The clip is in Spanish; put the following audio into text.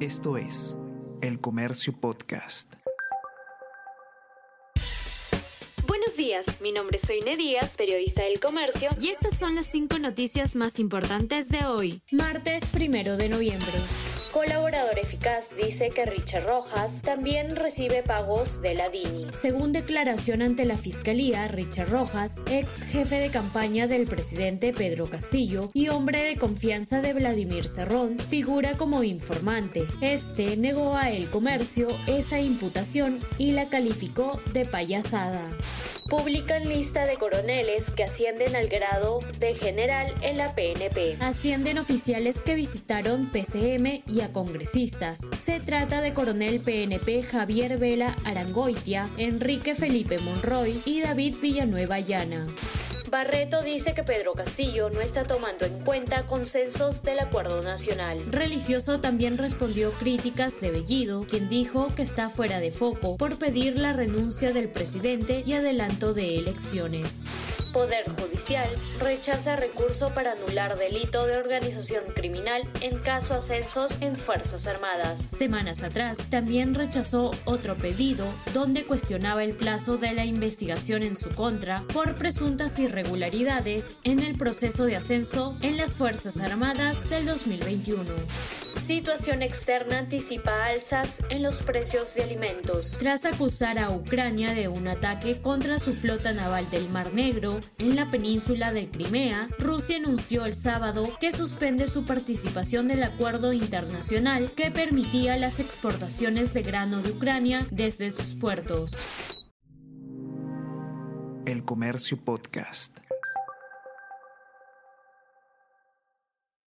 Esto es El Comercio Podcast. Buenos días, mi nombre es Soine Díaz, periodista del Comercio, y estas son las cinco noticias más importantes de hoy, martes primero de noviembre. Colaborador eficaz dice que Richard Rojas también recibe pagos de la DINI. Según declaración ante la Fiscalía, Richard Rojas, ex jefe de campaña del presidente Pedro Castillo y hombre de confianza de Vladimir Cerrón, figura como informante. Este negó a El Comercio esa imputación y la calificó de payasada publican lista de coroneles que ascienden al grado de general en la PNP. Ascienden oficiales que visitaron PCM y a congresistas. Se trata de coronel PNP Javier Vela Arangoitia, Enrique Felipe Monroy y David Villanueva Llana. Barreto dice que Pedro Castillo no está tomando en cuenta consensos del acuerdo nacional. Religioso también respondió críticas de Bellido, quien dijo que está fuera de foco por pedir la renuncia del presidente y adelanto de elecciones. Poder Judicial rechaza recurso para anular delito de organización criminal en caso ascensos en Fuerzas Armadas. Semanas atrás también rechazó otro pedido donde cuestionaba el plazo de la investigación en su contra por presuntas irregularidades en el proceso de ascenso en las Fuerzas Armadas del 2021. Situación externa anticipa alzas en los precios de alimentos. Tras acusar a Ucrania de un ataque contra su flota naval del Mar Negro en la península de Crimea, Rusia anunció el sábado que suspende su participación del acuerdo internacional que permitía las exportaciones de grano de Ucrania desde sus puertos. El Comercio Podcast.